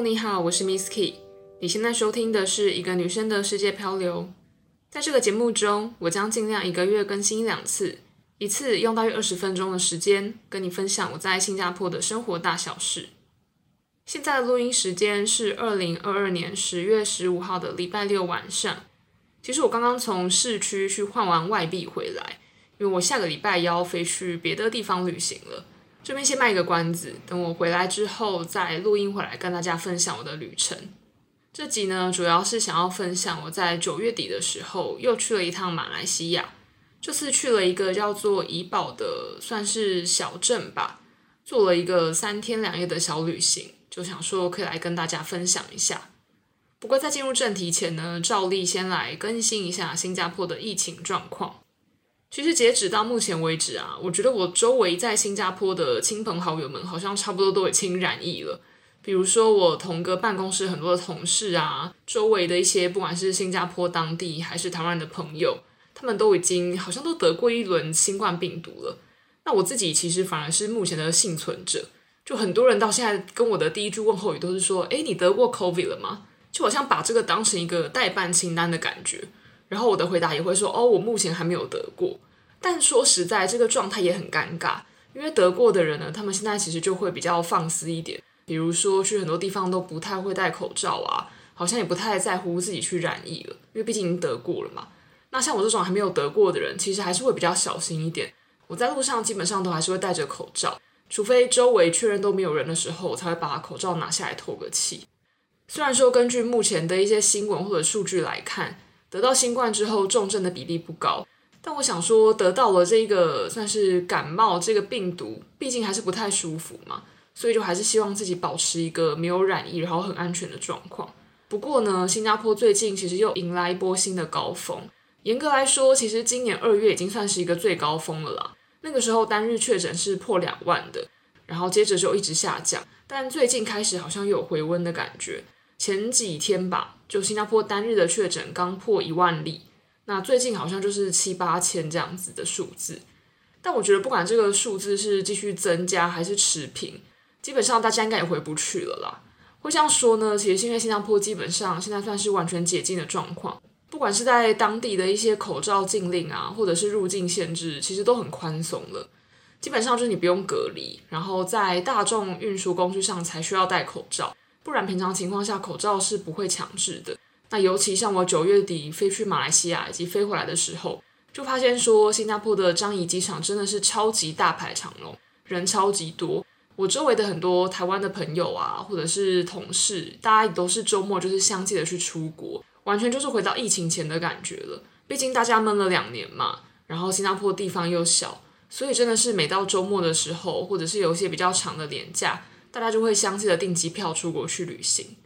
你好，我是 Miss Key。你现在收听的是一个女生的世界漂流。在这个节目中，我将尽量一个月更新两次，一次用大约二十分钟的时间，跟你分享我在新加坡的生活大小事。现在的录音时间是二零二二年十月十五号的礼拜六晚上。其实我刚刚从市区去换完外币回来，因为我下个礼拜要飞去别的地方旅行了。这边先卖一个关子，等我回来之后再录音回来跟大家分享我的旅程。这集呢，主要是想要分享我在九月底的时候又去了一趟马来西亚，这次去了一个叫做怡保的，算是小镇吧，做了一个三天两夜的小旅行，就想说可以来跟大家分享一下。不过在进入正题前呢，照例先来更新一下新加坡的疫情状况。其实截止到目前为止啊，我觉得我周围在新加坡的亲朋好友们好像差不多都已经染疫了。比如说我同个办公室很多的同事啊，周围的一些不管是新加坡当地还是台湾的朋友，他们都已经好像都得过一轮新冠病毒了。那我自己其实反而是目前的幸存者，就很多人到现在跟我的第一句问候语都是说：“诶，你得过 COVID 了吗？”就好像把这个当成一个待办清单的感觉。然后我的回答也会说：“哦，我目前还没有得过。”但说实在，这个状态也很尴尬，因为得过的人呢，他们现在其实就会比较放肆一点，比如说去很多地方都不太会戴口罩啊，好像也不太在乎自己去染疫了，因为毕竟已经得过了嘛。那像我这种还没有得过的人，其实还是会比较小心一点。我在路上基本上都还是会戴着口罩，除非周围确认都没有人的时候，我才会把口罩拿下来透个气。虽然说根据目前的一些新闻或者数据来看，得到新冠之后重症的比例不高。但我想说，得到了这个算是感冒这个病毒，毕竟还是不太舒服嘛，所以就还是希望自己保持一个没有染疫，然后很安全的状况。不过呢，新加坡最近其实又迎来一波新的高峰。严格来说，其实今年二月已经算是一个最高峰了啦。那个时候单日确诊是破两万的，然后接着就一直下降。但最近开始好像又有回温的感觉。前几天吧，就新加坡单日的确诊刚破一万例。那最近好像就是七八千这样子的数字，但我觉得不管这个数字是继续增加还是持平，基本上大家应该也回不去了啦。会这样说呢，其实是因为新加坡基本上现在算是完全解禁的状况，不管是在当地的一些口罩禁令啊，或者是入境限制，其实都很宽松了。基本上就是你不用隔离，然后在大众运输工具上才需要戴口罩，不然平常情况下口罩是不会强制的。那尤其像我九月底飞去马来西亚以及飞回来的时候，就发现说新加坡的樟宜机场真的是超级大排长龙，人超级多。我周围的很多台湾的朋友啊，或者是同事，大家也都是周末就是相继的去出国，完全就是回到疫情前的感觉了。毕竟大家闷了两年嘛，然后新加坡地方又小，所以真的是每到周末的时候，或者是有一些比较长的连假，大家就会相继的订机票出国去旅行。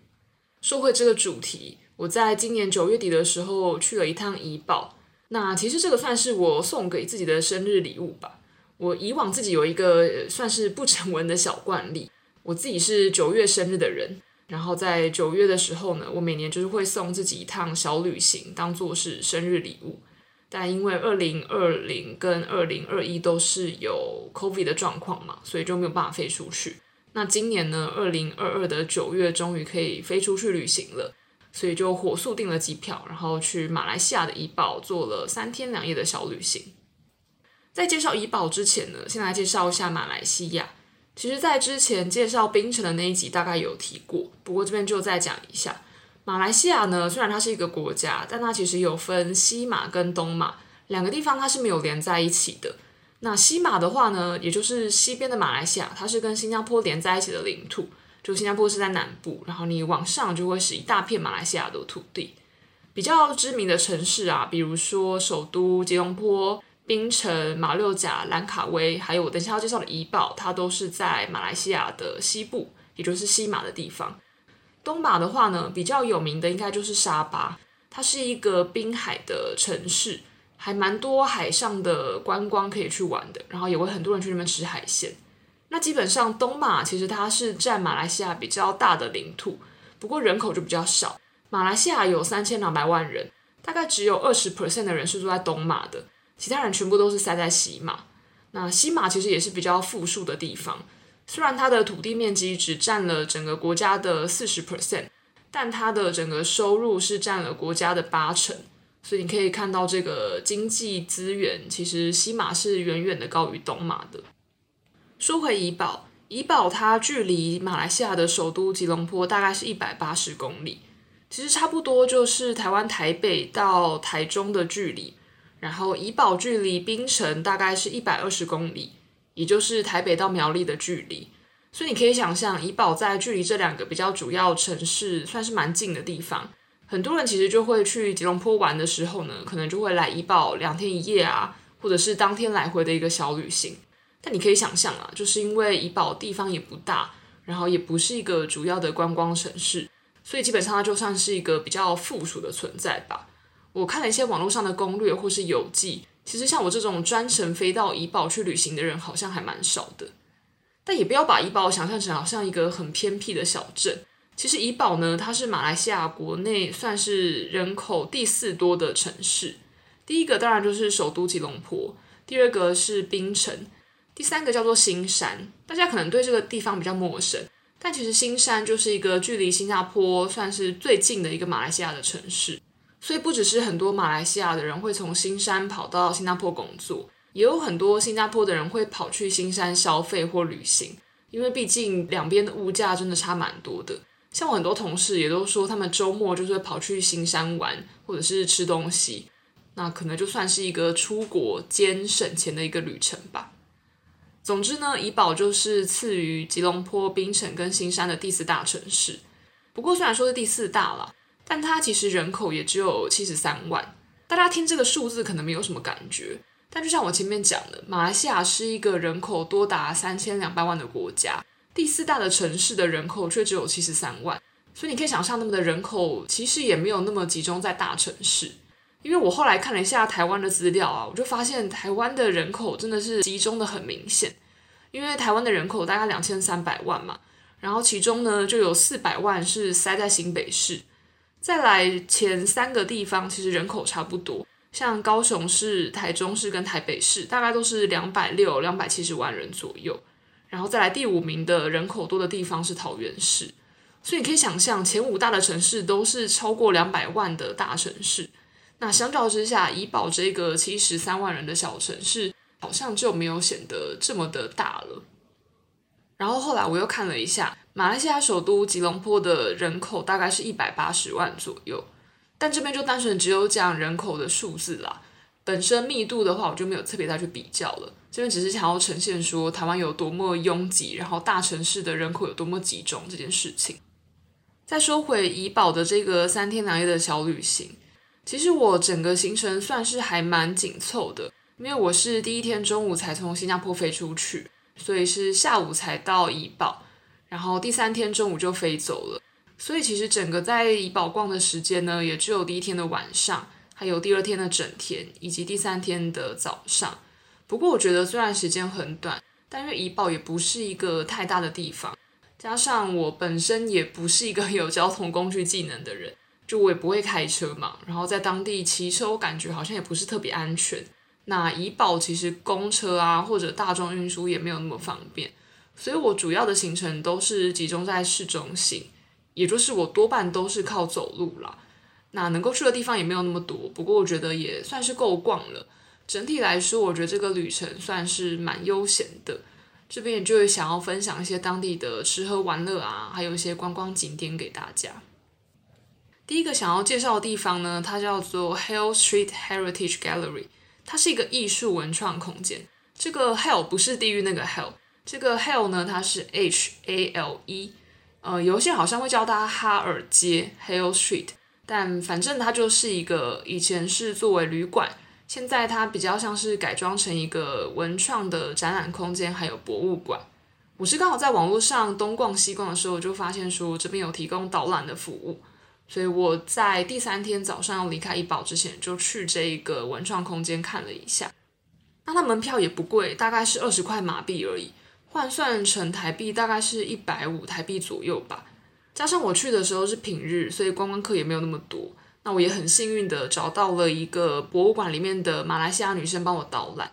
说回这个主题。我在今年九月底的时候去了一趟怡保，那其实这个算是我送给自己的生日礼物吧。我以往自己有一个算是不成文的小惯例，我自己是九月生日的人，然后在九月的时候呢，我每年就是会送自己一趟小旅行，当做是生日礼物。但因为二零二零跟二零二一都是有 COVID 的状况嘛，所以就没有办法飞出去。那今年呢，二零二二的九月终于可以飞出去旅行了。所以就火速订了机票，然后去马来西亚的怡保做了三天两夜的小旅行。在介绍怡保之前呢，先来介绍一下马来西亚。其实，在之前介绍槟城的那一集大概有提过，不过这边就再讲一下。马来西亚呢，虽然它是一个国家，但它其实有分西马跟东马两个地方，它是没有连在一起的。那西马的话呢，也就是西边的马来西亚，它是跟新加坡连在一起的领土。就新加坡是在南部，然后你往上就会是一大片马来西亚的土地。比较知名的城市啊，比如说首都吉隆坡、槟城、马六甲、兰卡威，还有我等下要介绍的怡保，它都是在马来西亚的西部，也就是西马的地方。东马的话呢，比较有名的应该就是沙巴，它是一个滨海的城市，还蛮多海上的观光可以去玩的，然后也会很多人去那边吃海鲜。那基本上东马其实它是占马来西亚比较大的领土，不过人口就比较少。马来西亚有三千两百万人，大概只有二十 percent 的人是住在东马的，其他人全部都是塞在西马。那西马其实也是比较富庶的地方，虽然它的土地面积只占了整个国家的四十 percent，但它的整个收入是占了国家的八成。所以你可以看到，这个经济资源其实西马是远远的高于东马的。说回怡保，怡保它距离马来西亚的首都吉隆坡大概是一百八十公里，其实差不多就是台湾台北到台中的距离。然后怡保距离槟城大概是一百二十公里，也就是台北到苗栗的距离。所以你可以想象，怡保在距离这两个比较主要城市算是蛮近的地方。很多人其实就会去吉隆坡玩的时候呢，可能就会来怡保两天一夜啊，或者是当天来回的一个小旅行。但你可以想象啊，就是因为怡保地方也不大，然后也不是一个主要的观光城市，所以基本上它就算是一个比较附属的存在吧。我看了一些网络上的攻略或是游记，其实像我这种专程飞到怡保去旅行的人，好像还蛮少的。但也不要把怡保想象成好像一个很偏僻的小镇。其实怡保呢，它是马来西亚国内算是人口第四多的城市。第一个当然就是首都吉隆坡，第二个是槟城，第三个叫做新山。大家可能对这个地方比较陌生，但其实新山就是一个距离新加坡算是最近的一个马来西亚的城市。所以不只是很多马来西亚的人会从新山跑到新加坡工作，也有很多新加坡的人会跑去新山消费或旅行，因为毕竟两边的物价真的差蛮多的。像我很多同事也都说，他们周末就是跑去新山玩，或者是吃东西，那可能就算是一个出国兼省钱的一个旅程吧。总之呢，怡保就是次于吉隆坡、槟城跟新山的第四大城市。不过虽然说是第四大啦，但它其实人口也只有七十三万。大家听这个数字可能没有什么感觉，但就像我前面讲的，马来西亚是一个人口多达三千两百万的国家。第四大的城市的人口却只有七十三万，所以你可以想象，他们的人口其实也没有那么集中在大城市。因为我后来看了一下台湾的资料啊，我就发现台湾的人口真的是集中的很明显。因为台湾的人口大概两千三百万嘛，然后其中呢就有四百万是塞在新北市，再来前三个地方其实人口差不多，像高雄市、台中市跟台北市，大概都是两百六、两百七十万人左右。然后再来第五名的人口多的地方是桃园市，所以你可以想象前五大的城市都是超过两百万的大城市。那相较之下，怡保这个七十三万人的小城市好像就没有显得这么的大了。然后后来我又看了一下，马来西亚首都吉隆坡的人口大概是一百八十万左右，但这边就单纯只有讲人口的数字啦，本身密度的话我就没有特别再去比较了。这边只是想要呈现说台湾有多么拥挤，然后大城市的人口有多么集中这件事情。再说回怡保的这个三天两夜的小旅行，其实我整个行程算是还蛮紧凑的，因为我是第一天中午才从新加坡飞出去，所以是下午才到怡保，然后第三天中午就飞走了，所以其实整个在怡保逛的时间呢，也只有第一天的晚上，还有第二天的整天，以及第三天的早上。不过我觉得虽然时间很短，但因为怡保也不是一个太大的地方，加上我本身也不是一个有交通工具技能的人，就我也不会开车嘛，然后在当地骑车，我感觉好像也不是特别安全。那怡保其实公车啊或者大众运输也没有那么方便，所以我主要的行程都是集中在市中心，也就是我多半都是靠走路啦。那能够去的地方也没有那么多，不过我觉得也算是够逛了。整体来说，我觉得这个旅程算是蛮悠闲的。这边也就是想要分享一些当地的吃喝玩乐啊，还有一些观光景点给大家。第一个想要介绍的地方呢，它叫做 Hale Street Heritage Gallery，它是一个艺术文创空间。这个 Hale 不是地狱那个 Hell，这个 Hale 呢，它是 H A L E，呃，有些好像会叫它哈尔街 Hale Street，但反正它就是一个以前是作为旅馆。现在它比较像是改装成一个文创的展览空间，还有博物馆。我是刚好在网络上东逛西逛的时候，就发现说这边有提供导览的服务，所以我在第三天早上要离开怡保之前，就去这一个文创空间看了一下。那它门票也不贵，大概是二十块马币而已，换算成台币大概是一百五台币左右吧。加上我去的时候是平日，所以观光客也没有那么多。那我也很幸运的找到了一个博物馆里面的马来西亚女生帮我导览，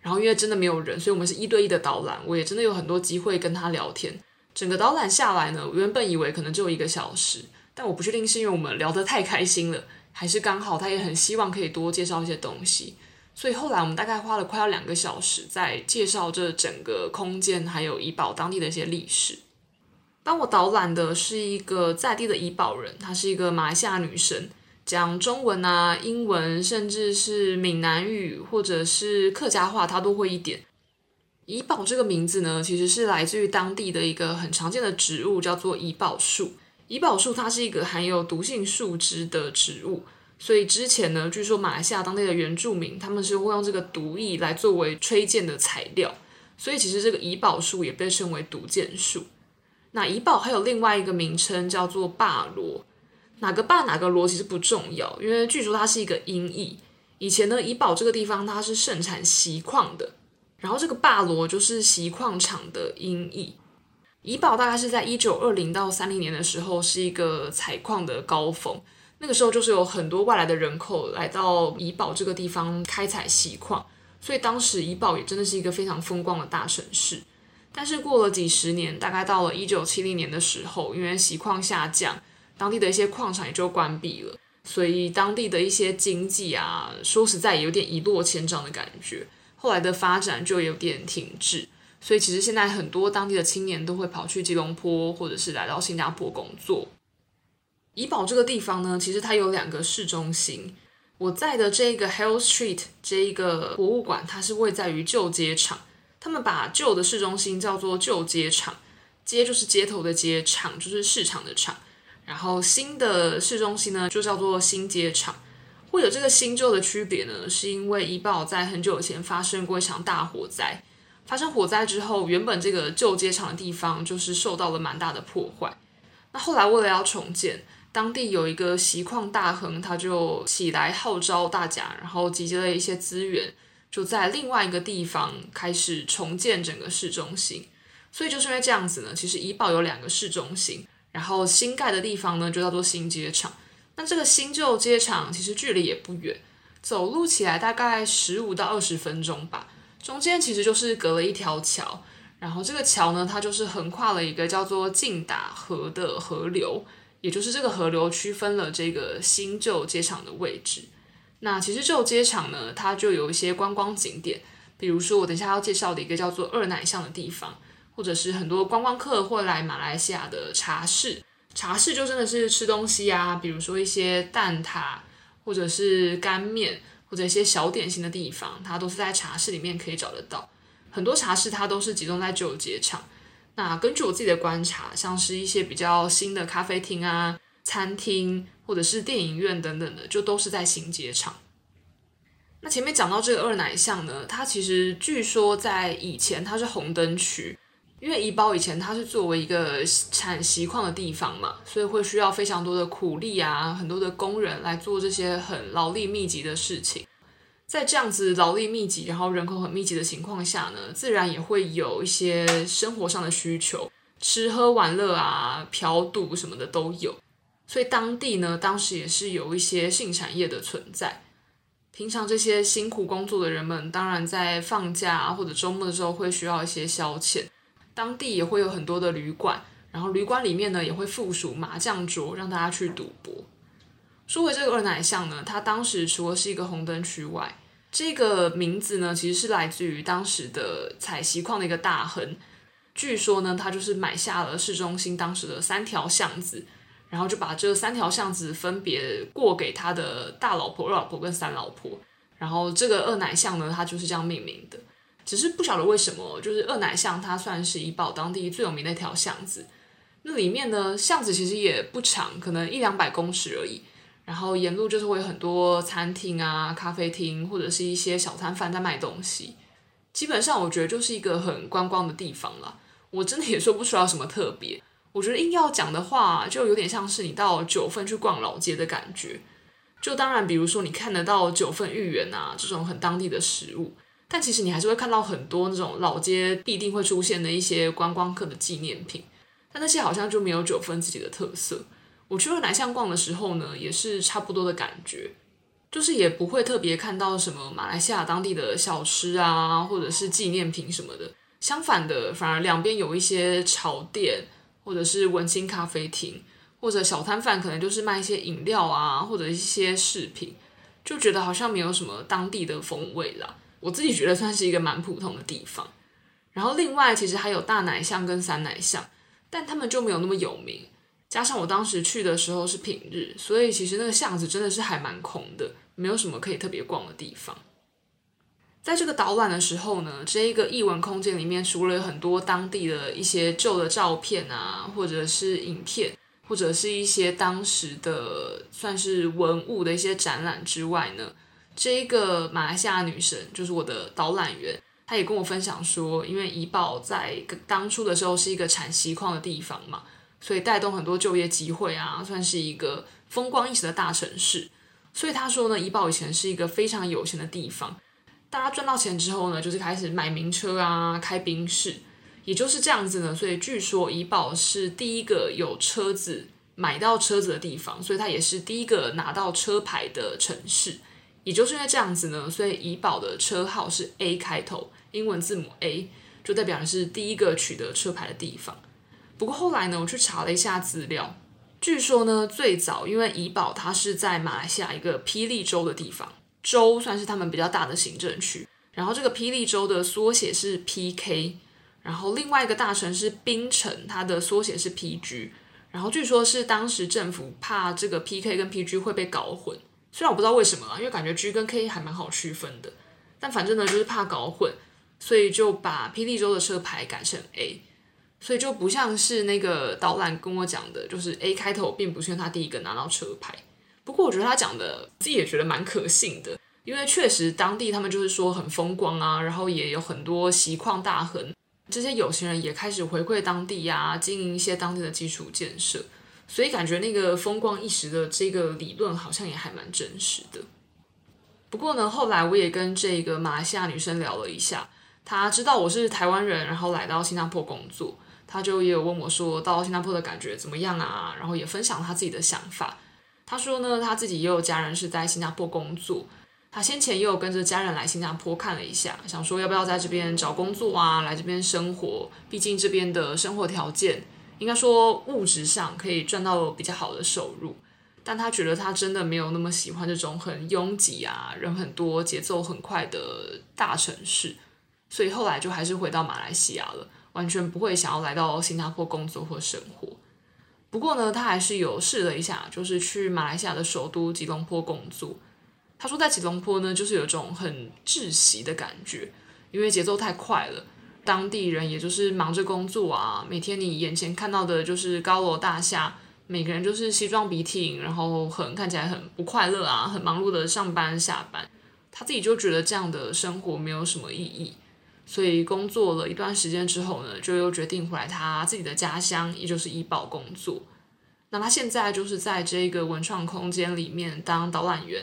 然后因为真的没有人，所以我们是一对一的导览，我也真的有很多机会跟他聊天。整个导览下来呢，我原本以为可能只有一个小时，但我不确定是因为我们聊得太开心了，还是刚好他也很希望可以多介绍一些东西。所以后来我们大概花了快要两个小时在介绍这整个空间，还有怡保当地的一些历史。帮我导览的是一个在地的怡保人，她是一个马来西亚女生，讲中文啊、英文，甚至是闽南语或者是客家话，她都会一点。怡保这个名字呢，其实是来自于当地的一个很常见的植物，叫做怡保树。怡保树它是一个含有毒性树脂的植物。所以之前呢，据说马来西亚当地的原住民他们是会用这个毒液来作为吹箭的材料，所以其实这个怡保树也被称为毒箭树。那怡保还有另外一个名称叫做霸罗，哪个霸哪个罗其实不重要，因为据说它是一个音译。以前呢，怡保这个地方它是盛产锡矿的，然后这个霸罗就是锡矿场的音译。怡保大概是在一九二零到三零年的时候是一个采矿的高峰。那个时候就是有很多外来的人口来到怡保这个地方开采锡矿，所以当时怡保也真的是一个非常风光的大城市。但是过了几十年，大概到了一九七零年的时候，因为锡矿下降，当地的一些矿场也就关闭了，所以当地的一些经济啊，说实在有点一落千丈的感觉。后来的发展就有点停滞，所以其实现在很多当地的青年都会跑去吉隆坡，或者是来到新加坡工作。怡保这个地方呢，其实它有两个市中心。我在的这个 Hill Street 这一个博物馆，它是位在于旧街场。他们把旧的市中心叫做旧街场，街就是街头的街，场就是市场的场。然后新的市中心呢，就叫做新街场。会有这个新旧的区别呢，是因为怡保在很久以前发生过一场大火灾。发生火灾之后，原本这个旧街场的地方就是受到了蛮大的破坏。那后来为了要重建，当地有一个锡矿大亨，他就起来号召大家，然后集结了一些资源，就在另外一个地方开始重建整个市中心。所以就是因为这样子呢，其实怡保有两个市中心，然后新盖的地方呢就叫做新街场。那这个新旧街场其实距离也不远，走路起来大概十五到二十分钟吧。中间其实就是隔了一条桥，然后这个桥呢，它就是横跨了一个叫做进打河的河流。也就是这个河流区分了这个新旧街场的位置。那其实旧街场呢，它就有一些观光景点，比如说我等下要介绍的一个叫做二奶巷的地方，或者是很多观光客会来马来西亚的茶室。茶室就真的是吃东西啊，比如说一些蛋挞，或者是干面，或者一些小点心的地方，它都是在茶室里面可以找得到。很多茶室它都是集中在旧街场。那根据我自己的观察，像是一些比较新的咖啡厅啊、餐厅或者是电影院等等的，就都是在行街场。那前面讲到这个二奶巷呢，它其实据说在以前它是红灯区，因为怡保以前它是作为一个产锡矿的地方嘛，所以会需要非常多的苦力啊，很多的工人来做这些很劳力密集的事情。在这样子劳力密集，然后人口很密集的情况下呢，自然也会有一些生活上的需求，吃喝玩乐啊、嫖赌什么的都有。所以当地呢，当时也是有一些性产业的存在。平常这些辛苦工作的人们，当然在放假或者周末的时候会需要一些消遣。当地也会有很多的旅馆，然后旅馆里面呢也会附属麻将桌，让大家去赌博。说回这个二奶巷呢，它当时除了是一个红灯区外，这个名字呢其实是来自于当时的采锡矿的一个大亨。据说呢，他就是买下了市中心当时的三条巷子，然后就把这三条巷子分别过给他的大老婆、二老婆跟三老婆。然后这个二奶巷呢，它就是这样命名的。只是不晓得为什么，就是二奶巷它算是怡保当地最有名的一条巷子。那里面呢，巷子其实也不长，可能一两百公尺而已。然后沿路就是会有很多餐厅啊、咖啡厅，或者是一些小摊贩在卖东西。基本上我觉得就是一个很观光的地方啦。我真的也说不出来什么特别。我觉得硬要讲的话，就有点像是你到九份去逛老街的感觉。就当然，比如说你看得到九份芋圆啊这种很当地的食物，但其实你还是会看到很多那种老街必定会出现的一些观光客的纪念品。但那些好像就没有九份自己的特色。我去二奶巷逛的时候呢，也是差不多的感觉。就是也不会特别看到什么马来西亚当地的小吃啊，或者是纪念品什么的。相反的，反而两边有一些潮店，或者是文青咖啡厅，或者小摊贩，可能就是卖一些饮料啊，或者一些饰品，就觉得好像没有什么当地的风味啦。我自己觉得算是一个蛮普通的地方。然后另外，其实还有大奶巷跟三奶巷，但他们就没有那么有名。加上我当时去的时候是平日，所以其实那个巷子真的是还蛮空的，没有什么可以特别逛的地方。在这个导览的时候呢，这一个译文空间里面，除了有很多当地的一些旧的照片啊，或者是影片，或者是一些当时的算是文物的一些展览之外呢，这一个马来西亚女神就是我的导览员，她也跟我分享说，因为怡保在当初的时候是一个产锡矿的地方嘛，所以带动很多就业机会啊，算是一个风光一时的大城市。所以她说呢，怡保以前是一个非常有钱的地方。大家赚到钱之后呢，就是开始买名车啊，开宾士，也就是这样子呢。所以据说怡保是第一个有车子买到车子的地方，所以它也是第一个拿到车牌的城市。也就是因为这样子呢，所以怡保的车号是 A 开头，英文字母 A，就代表的是第一个取得车牌的地方。不过后来呢，我去查了一下资料，据说呢，最早因为怡保它是在马来西亚一个霹雳州的地方。州算是他们比较大的行政区，然后这个霹雳州的缩写是 PK，然后另外一个大城市槟城，它的缩写是 PG，然后据说是当时政府怕这个 PK 跟 PG 会被搞混，虽然我不知道为什么啊，因为感觉 G 跟 K 还蛮好区分的，但反正呢就是怕搞混，所以就把霹雳州的车牌改成 A，所以就不像是那个导览跟我讲的，就是 A 开头并不是他第一个拿到车牌。不过我觉得他讲的自己也觉得蛮可信的，因为确实当地他们就是说很风光啊，然后也有很多锡矿大亨，这些有钱人也开始回馈当地呀、啊，经营一些当地的基础建设，所以感觉那个风光一时的这个理论好像也还蛮真实的。不过呢，后来我也跟这个马来西亚女生聊了一下，她知道我是台湾人，然后来到新加坡工作，她就也有问我说到新加坡的感觉怎么样啊，然后也分享她自己的想法。他说呢，他自己也有家人是在新加坡工作，他先前也有跟着家人来新加坡看了一下，想说要不要在这边找工作啊，来这边生活。毕竟这边的生活条件，应该说物质上可以赚到比较好的收入。但他觉得他真的没有那么喜欢这种很拥挤啊、人很多、节奏很快的大城市，所以后来就还是回到马来西亚了，完全不会想要来到新加坡工作或生活。不过呢，他还是有试了一下，就是去马来西亚的首都吉隆坡工作。他说在吉隆坡呢，就是有种很窒息的感觉，因为节奏太快了，当地人也就是忙着工作啊，每天你眼前看到的就是高楼大厦，每个人就是西装笔挺，然后很看起来很不快乐啊，很忙碌的上班下班。他自己就觉得这样的生活没有什么意义。所以工作了一段时间之后呢，就又决定回来他自己的家乡，也就是怡保工作。那他现在就是在这个文创空间里面当导览员，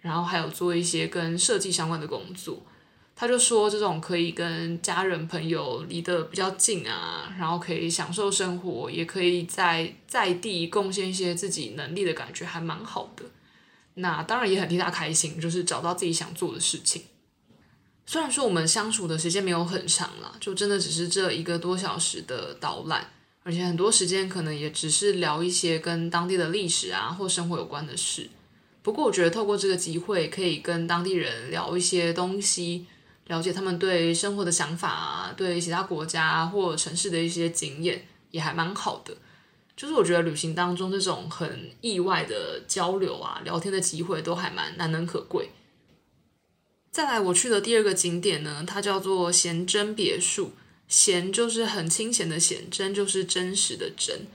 然后还有做一些跟设计相关的工作。他就说，这种可以跟家人朋友离得比较近啊，然后可以享受生活，也可以在在地贡献一些自己能力的感觉，还蛮好的。那当然也很替他开心，就是找到自己想做的事情。虽然说我们相处的时间没有很长了，就真的只是这一个多小时的导览，而且很多时间可能也只是聊一些跟当地的历史啊或生活有关的事。不过我觉得透过这个机会，可以跟当地人聊一些东西，了解他们对生活的想法啊，对其他国家或城市的一些经验，也还蛮好的。就是我觉得旅行当中这种很意外的交流啊、聊天的机会，都还蛮难能可贵。再来，我去的第二个景点呢，它叫做贤真别墅。贤就是很清闲的贤，真就是真实的真。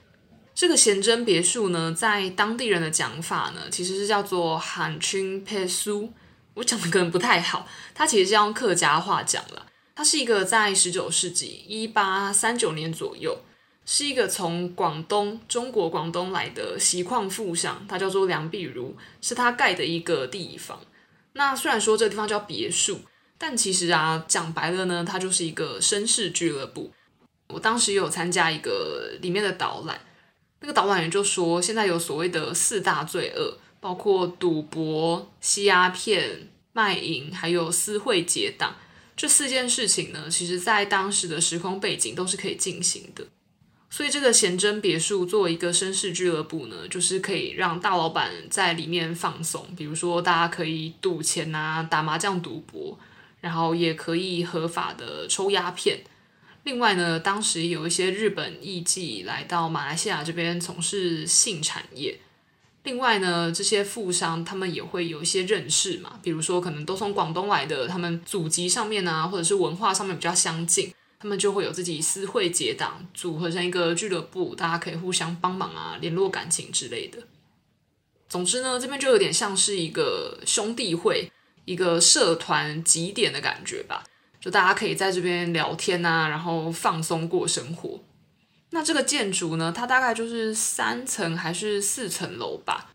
这个贤真别墅呢，在当地人的讲法呢，其实是叫做罕青佩苏。我讲的可能不太好，它其实是用客家话讲了。它是一个在十九世纪一八三九年左右，是一个从广东中国广东来的锡矿富商，他叫做梁碧如，是他盖的一个地方。那虽然说这个地方叫别墅，但其实啊，讲白了呢，它就是一个绅士俱乐部。我当时有参加一个里面的导览，那个导览员就说，现在有所谓的四大罪恶，包括赌博、吸鸦片、卖淫，还有私会结党。这四件事情呢，其实在当时的时空背景都是可以进行的。所以这个贤真别墅作为一个绅士俱乐部呢，就是可以让大老板在里面放松，比如说大家可以赌钱啊、打麻将、赌博，然后也可以合法的抽鸦片。另外呢，当时有一些日本艺妓来到马来西亚这边从事性产业。另外呢，这些富商他们也会有一些认识嘛，比如说可能都从广东来的，他们祖籍上面啊，或者是文化上面比较相近。他们就会有自己私会结党，组合成一个俱乐部，大家可以互相帮忙啊，联络感情之类的。总之呢，这边就有点像是一个兄弟会、一个社团集点的感觉吧。就大家可以在这边聊天啊，然后放松过生活。那这个建筑呢，它大概就是三层还是四层楼吧？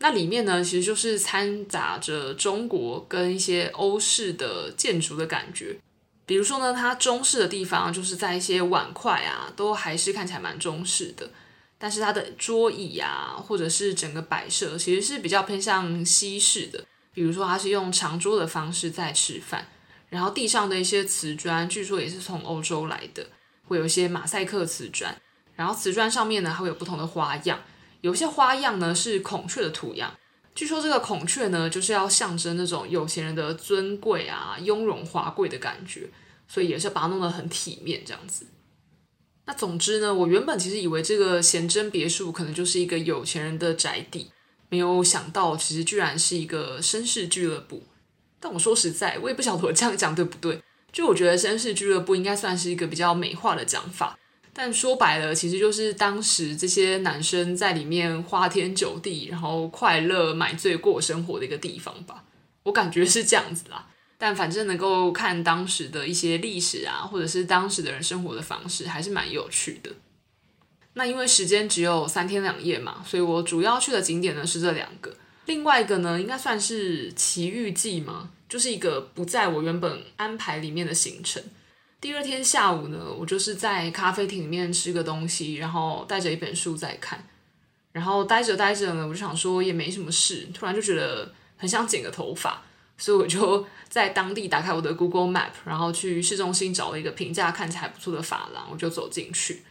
那里面呢，其实就是掺杂着中国跟一些欧式的建筑的感觉。比如说呢，它中式的地方就是在一些碗筷啊，都还是看起来蛮中式的。但是它的桌椅啊，或者是整个摆设，其实是比较偏向西式的。比如说，它是用长桌的方式在吃饭，然后地上的一些瓷砖，据说也是从欧洲来的，会有一些马赛克瓷砖。然后瓷砖上面呢，还会有不同的花样，有些花样呢是孔雀的图样。据说这个孔雀呢，就是要象征那种有钱人的尊贵啊、雍容华贵的感觉，所以也是把它弄得很体面这样子。那总之呢，我原本其实以为这个贤贞别墅可能就是一个有钱人的宅邸，没有想到其实居然是一个绅士俱乐部。但我说实在，我也不晓得我这样讲对不对。就我觉得绅士俱乐部应该算是一个比较美化的讲法。但说白了，其实就是当时这些男生在里面花天酒地，然后快乐买醉过生活的一个地方吧。我感觉是这样子啦。但反正能够看当时的一些历史啊，或者是当时的人生活的方式，还是蛮有趣的。那因为时间只有三天两夜嘛，所以我主要去的景点呢是这两个。另外一个呢，应该算是奇遇记吗？就是一个不在我原本安排里面的行程。第二天下午呢，我就是在咖啡厅里面吃个东西，然后带着一本书在看，然后待着待着呢，我就想说也没什么事，突然就觉得很想剪个头发，所以我就 在当地打开我的 Google Map，然后去市中心找了一个评价看起来不错的发廊，我就走进去。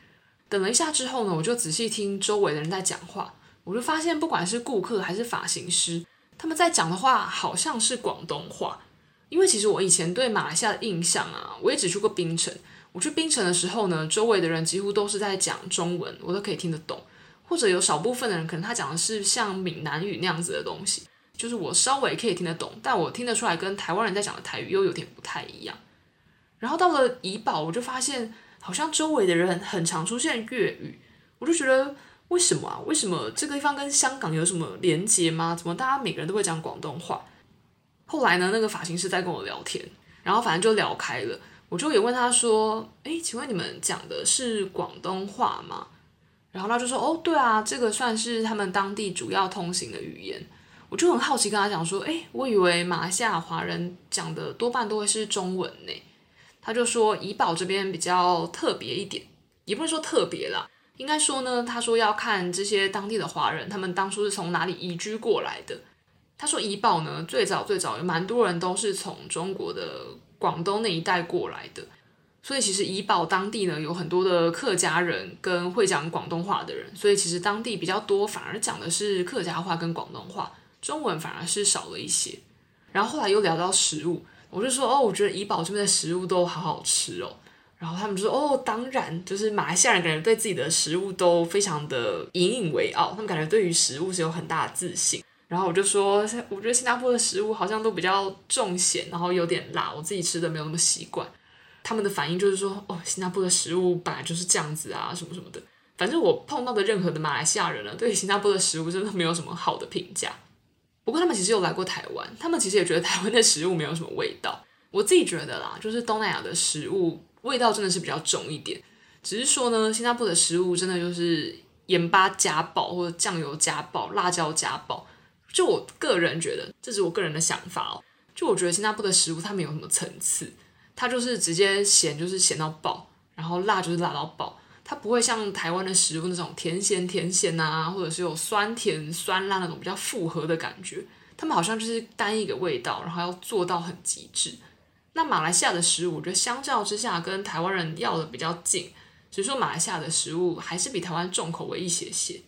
等了一下之后呢，我就仔细听周围的人在讲话，我就发现不管是顾客还是发型师，他们在讲的话好像是广东话。因为其实我以前对马来西亚的印象啊，我也只去过槟城。我去槟城的时候呢，周围的人几乎都是在讲中文，我都可以听得懂。或者有少部分的人，可能他讲的是像闽南语那样子的东西，就是我稍微可以听得懂，但我听得出来跟台湾人在讲的台语又有点不太一样。然后到了怡保，我就发现好像周围的人很常出现粤语，我就觉得为什么啊？为什么这个地方跟香港有什么连接吗？怎么大家每个人都会讲广东话？后来呢，那个发型师在跟我聊天，然后反正就聊开了。我就也问他说：“哎，请问你们讲的是广东话吗？”然后他就说：“哦，对啊，这个算是他们当地主要通行的语言。”我就很好奇跟他讲说：“哎，我以为马来西亚华人讲的多半都会是中文呢。”他就说：“怡保这边比较特别一点，也不能说特别啦，应该说呢，他说要看这些当地的华人，他们当初是从哪里移居过来的。”他说：“怡保呢，最早最早有蛮多人都是从中国的广东那一带过来的，所以其实怡保当地呢有很多的客家人跟会讲广东话的人，所以其实当地比较多反而讲的是客家话跟广东话，中文反而是少了一些。然后后来又聊到食物，我就说哦，我觉得怡保这边的食物都好好吃哦。然后他们就说哦，当然，就是马来西亚人感觉对自己的食物都非常的引以为傲，他们感觉对于食物是有很大的自信。”然后我就说，我觉得新加坡的食物好像都比较重咸，然后有点辣，我自己吃的没有那么习惯。他们的反应就是说，哦，新加坡的食物本来就是这样子啊，什么什么的。反正我碰到的任何的马来西亚人呢，对新加坡的食物真的没有什么好的评价。不过他们其实有来过台湾，他们其实也觉得台湾的食物没有什么味道。我自己觉得啦，就是东南亚的食物味道真的是比较重一点。只是说呢，新加坡的食物真的就是盐巴加爆，或者酱油加爆，辣椒加爆。就我个人觉得，这是我个人的想法哦。就我觉得新加坡的食物它没有什么层次，它就是直接咸就是咸到爆，然后辣就是辣到爆。它不会像台湾的食物那种甜咸甜咸啊，或者是有酸甜酸辣那种比较复合的感觉。他们好像就是单一个味道，然后要做到很极致。那马来西亚的食物，我觉得相较之下跟台湾人要的比较近，只是说马来西亚的食物还是比台湾重口味一些些。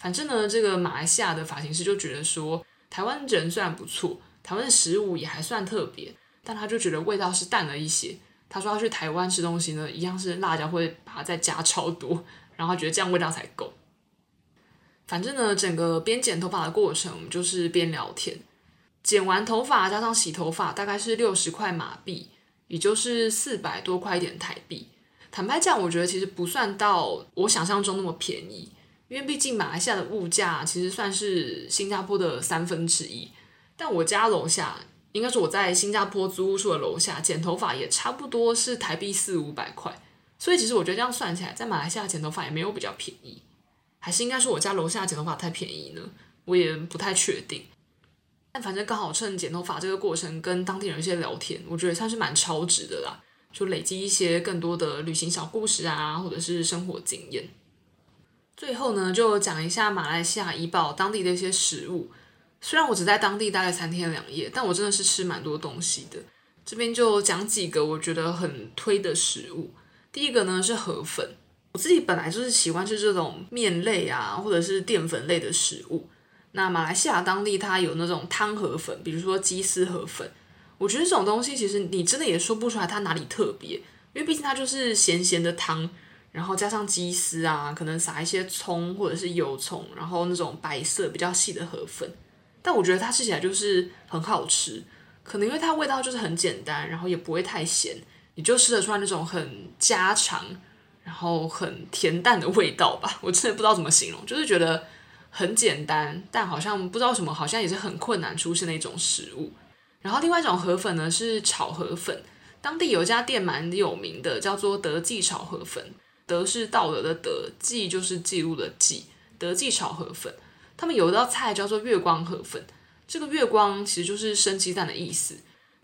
反正呢，这个马来西亚的发型师就觉得说，台湾人虽然不错，台湾的食物也还算特别，但他就觉得味道是淡了一些。他说他去台湾吃东西呢，一样是辣椒会把它再加超多，然后他觉得这样味道才够。反正呢，整个边剪头发的过程，就是边聊天。剪完头发加上洗头发，大概是六十块马币，也就是四百多块一点台币。坦白讲，我觉得其实不算到我想象中那么便宜，因为毕竟马来西亚的物价其实算是新加坡的三分之一。但我家楼下，应该是我在新加坡租屋处的楼下剪头发，也差不多是台币四五百块。所以其实我觉得这样算起来，在马来西亚剪头发也没有比较便宜。还是应该说我家楼下剪头发太便宜呢？我也不太确定。但反正刚好趁剪头发这个过程跟当地人一些聊天，我觉得算是蛮超值的啦，就累积一些更多的旅行小故事啊，或者是生活经验。最后呢，就讲一下马来西亚怡保当地的一些食物。虽然我只在当地待了三天两夜，但我真的是吃蛮多东西的。这边就讲几个我觉得很推的食物。第一个呢是河粉。我自己本来就是喜欢吃这种面类啊，或者是淀粉类的食物。那马来西亚当地它有那种汤河粉，比如说鸡丝河粉。我觉得这种东西其实你真的也说不出来它哪里特别，因为毕竟它就是咸咸的汤，然后加上鸡丝啊，可能撒一些葱或者是油葱，然后那种白色比较细的河粉。但我觉得它吃起来就是很好吃，可能因为它味道就是很简单，然后也不会太咸，你就吃得出来那种很家常。然后很甜淡的味道吧，我真的不知道怎么形容，就是觉得很简单，但好像不知道什么，好像也是很困难出现的一种食物。然后另外一种河粉呢是炒河粉，当地有一家店蛮有名的，叫做德记炒河粉。德是道德的德，记就是记录的记，德记炒河粉。他们有一道菜叫做月光河粉，这个月光其实就是生鸡蛋的意思。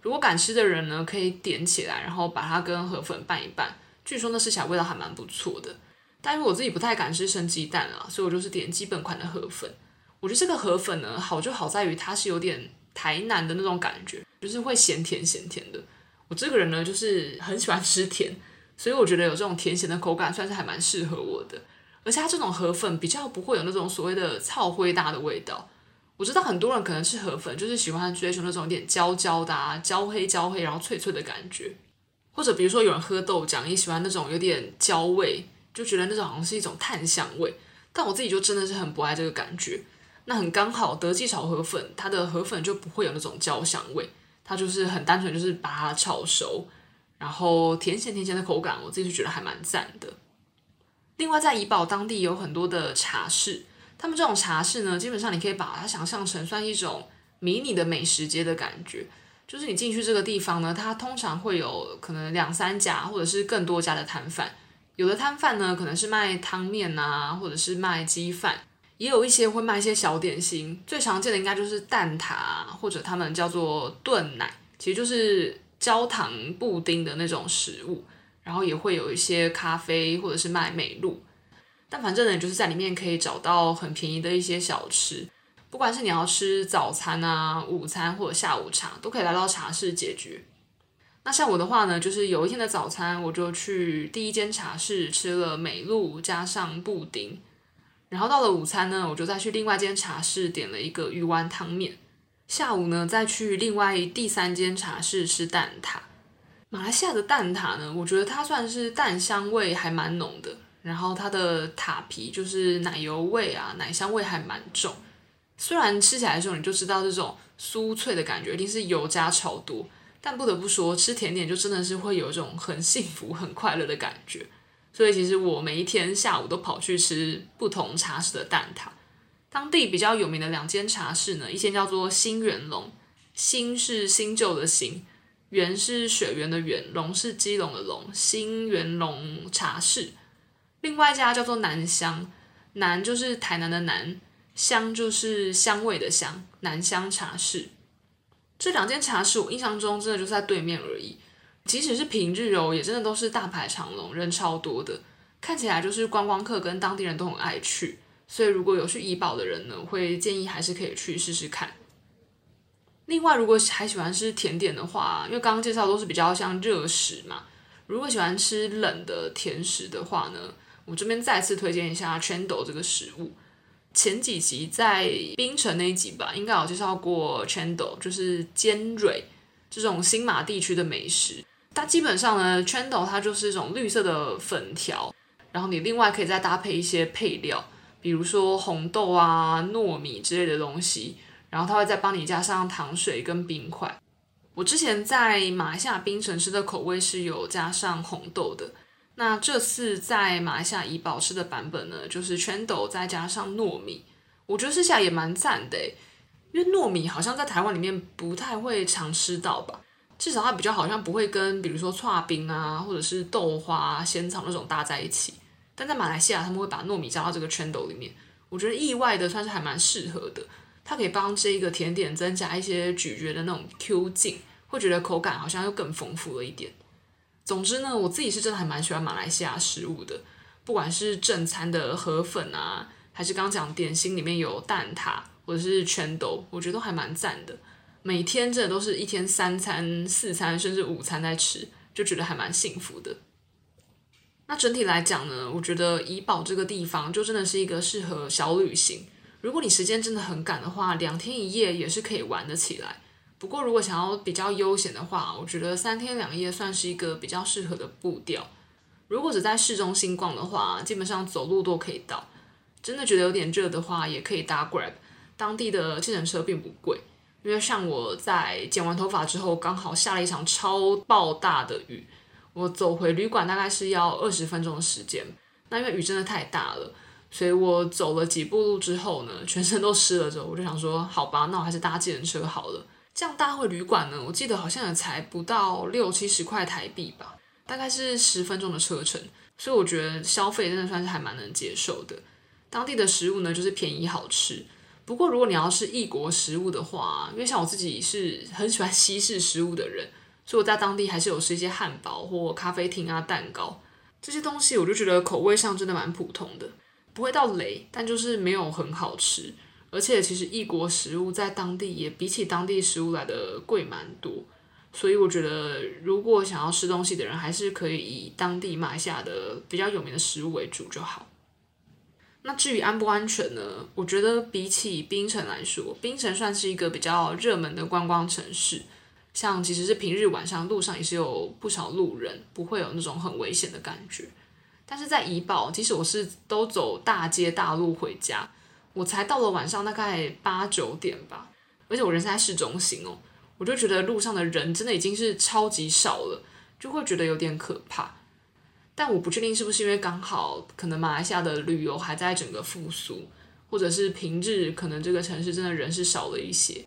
如果敢吃的人呢，可以点起来，然后把它跟河粉拌一拌。据说那吃起来味道还蛮不错的，但因为我自己不太敢吃生鸡蛋啊，所以我就是点基本款的河粉。我觉得这个河粉呢，好就好在于它是有点台南的那种感觉，就是会咸甜咸甜的。我这个人呢，就是很喜欢吃甜，所以我觉得有这种甜咸的口感，算是还蛮适合我的。而且它这种河粉比较不会有那种所谓的臭灰大的味道。我知道很多人可能吃河粉就是喜欢追求那种有点焦焦的啊，焦黑焦黑，然后脆脆的感觉。或者比如说有人喝豆浆，也喜欢那种有点焦味，就觉得那种好像是一种炭香味。但我自己就真的是很不爱这个感觉。那很刚好，德记炒河粉，它的河粉就不会有那种焦香味，它就是很单纯，就是把它炒熟，然后甜咸甜咸的口感，我自己就觉得还蛮赞的。另外，在怡保当地有很多的茶室，他们这种茶室呢，基本上你可以把它想象成算一种迷你的美食街的感觉。就是你进去这个地方呢，它通常会有可能两三家或者是更多家的摊贩，有的摊贩呢可能是卖汤面啊，或者是卖鸡饭，也有一些会卖一些小点心，最常见的应该就是蛋挞或者他们叫做炖奶，其实就是焦糖布丁的那种食物，然后也会有一些咖啡或者是卖美露，但反正呢，就是在里面可以找到很便宜的一些小吃。不管是你要吃早餐啊、午餐或者下午茶，都可以来到茶室解决。那像我的话呢，就是有一天的早餐，我就去第一间茶室吃了美露加上布丁，然后到了午餐呢，我就再去另外一间茶室点了一个鱼丸汤面。下午呢，再去另外第三间茶室吃蛋挞。马来西亚的蛋挞呢，我觉得它算是蛋香味还蛮浓的，然后它的塔皮就是奶油味啊，奶香味还蛮重。虽然吃起来的时候你就知道这种酥脆的感觉一定是油加超多，但不得不说吃甜点就真的是会有一种很幸福、很快乐的感觉。所以其实我每一天下午都跑去吃不同茶室的蛋挞。当地比较有名的两间茶室呢，一间叫做新元龙，新是新旧的新，元是水源的源，龙是基隆的龙，新元龙茶室。另外一家叫做南香，南就是台南的南。香就是香味的香，南香茶室。这两间茶室我印象中真的就是在对面而已，即使是平日哦，也真的都是大排长龙，人超多的。看起来就是观光客跟当地人都很爱去，所以如果有去怡保的人呢，我会建议还是可以去试试看。另外，如果还喜欢吃甜点的话，因为刚刚介绍都是比较像热食嘛，如果喜欢吃冷的甜食的话呢，我这边再次推荐一下 Chendol 这个食物。前几集在槟城那一集吧，应该有介绍过 Chendol，就是尖蕊这种新马地区的美食。它基本上呢，Chendol 它就是一种绿色的粉条，然后你另外可以再搭配一些配料，比如说红豆啊、糯米之类的东西。然后他会再帮你加上糖水跟冰块。我之前在马来西亚槟城吃的口味是有加上红豆的。那这次在马来西亚怡保吃的版本呢，就是全豆再加上糯米。我觉得吃起来也蛮赞的，因为糯米好像在台湾里面不太会常吃到吧，至少它比较好像不会跟比如说剉冰啊，或者是豆花、仙草那种搭在一起。但在马来西亚他们会把糯米加到这个圈兜里面，我觉得意外的算是还蛮适合的。它可以帮这个甜点增加一些咀嚼的那种 Q 劲，会觉得口感好像又更丰富了一点。总之呢，我自己是真的还蛮喜欢马来西亚食物的，不管是正餐的河粉啊，还是刚刚讲点心里面有蛋挞或者是全豆，我觉得都还蛮赞的。每天真的都是一天三餐、四餐甚至午餐在吃，就觉得还蛮幸福的。那整体来讲呢，我觉得怡保这个地方就真的是一个适合小旅行。如果你时间真的很赶的话，两天一夜也是可以玩得起来。不过如果想要比较悠闲的话，我觉得三天两夜算是一个比较适合的步调。如果只在市中心逛的话，基本上走路都可以到。真的觉得有点热的话，也可以搭 Grab，当地的计程车并不贵。因为像我在剪完头发之后，刚好下了一场超爆大的雨，我走回旅馆大概是要二十分钟的时间。那因为雨真的太大了。所以我走了几步路之后呢，全身都湿了之后，我就想说，好吧，那我还是搭计程车好了。这样搭回旅馆呢，我记得好像也才不到六七十块台币吧，大概是十分钟的车程。所以我觉得消费真的算是还蛮能接受的。当地的食物呢，就是便宜好吃。不过如果你要吃异国食物的话，因为像我自己是很喜欢西式食物的人，所以我在当地还是有吃一些汉堡或咖啡厅啊、蛋糕这些东西，我就觉得口味上真的蛮普通的。不会到雷，但就是没有很好吃，而且其实异国食物在当地也比起当地食物来的贵蛮多，所以我觉得如果想要吃东西的人，还是可以以当地马来西亚的比较有名的食物为主就好。那至于安不安全呢？我觉得比起槟城来说，槟城算是一个比较热门的观光城市，像其实是平日晚上路上也是有不少路人，不会有那种很危险的感觉。但是在怡保，即使我是都走大街大路回家，我才到了晚上大概八九点吧，而且我人在市中心哦，我就觉得路上的人真的已经是超级少了，就会觉得有点可怕。但我不确定是不是因为刚好可能马来西亚的旅游还在整个复苏，或者是平日可能这个城市真的人是少了一些。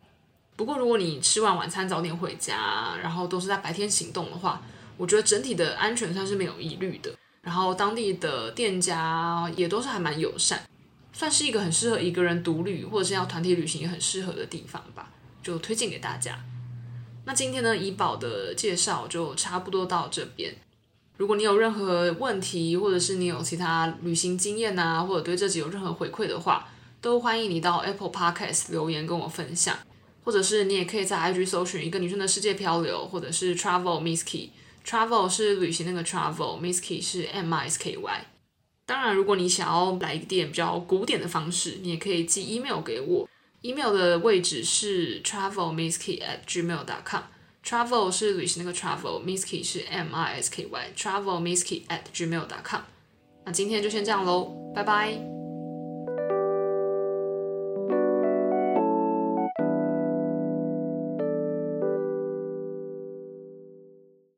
不过如果你吃完晚餐早点回家，然后都是在白天行动的话，我觉得整体的安全算是没有疑虑的。然后当地的店家也都是还蛮友善，算是一个很适合一个人独旅或者是要团体旅行也很适合的地方吧，就推荐给大家。那今天呢，怡保的介绍就差不多到这边。如果你有任何问题，或者是你有其他旅行经验啊，或者对这集有任何回馈的话，都欢迎你到 Apple Podcast 留言跟我分享，或者是你也可以在 IG 搜寻一个女生的世界漂流，或者是 Travel Misky。Travel 是旅行那个 Travel，Misky 是 M I S K Y。当然，如果你想要来一点比较古典的方式，你也可以寄 email 给我，email 的位置是 travelmisky at gmail dot com。Travel 是旅行那个 Travel，Misky 是 M I S K Y，travelmisky at gmail dot com。那今天就先这样喽，拜拜。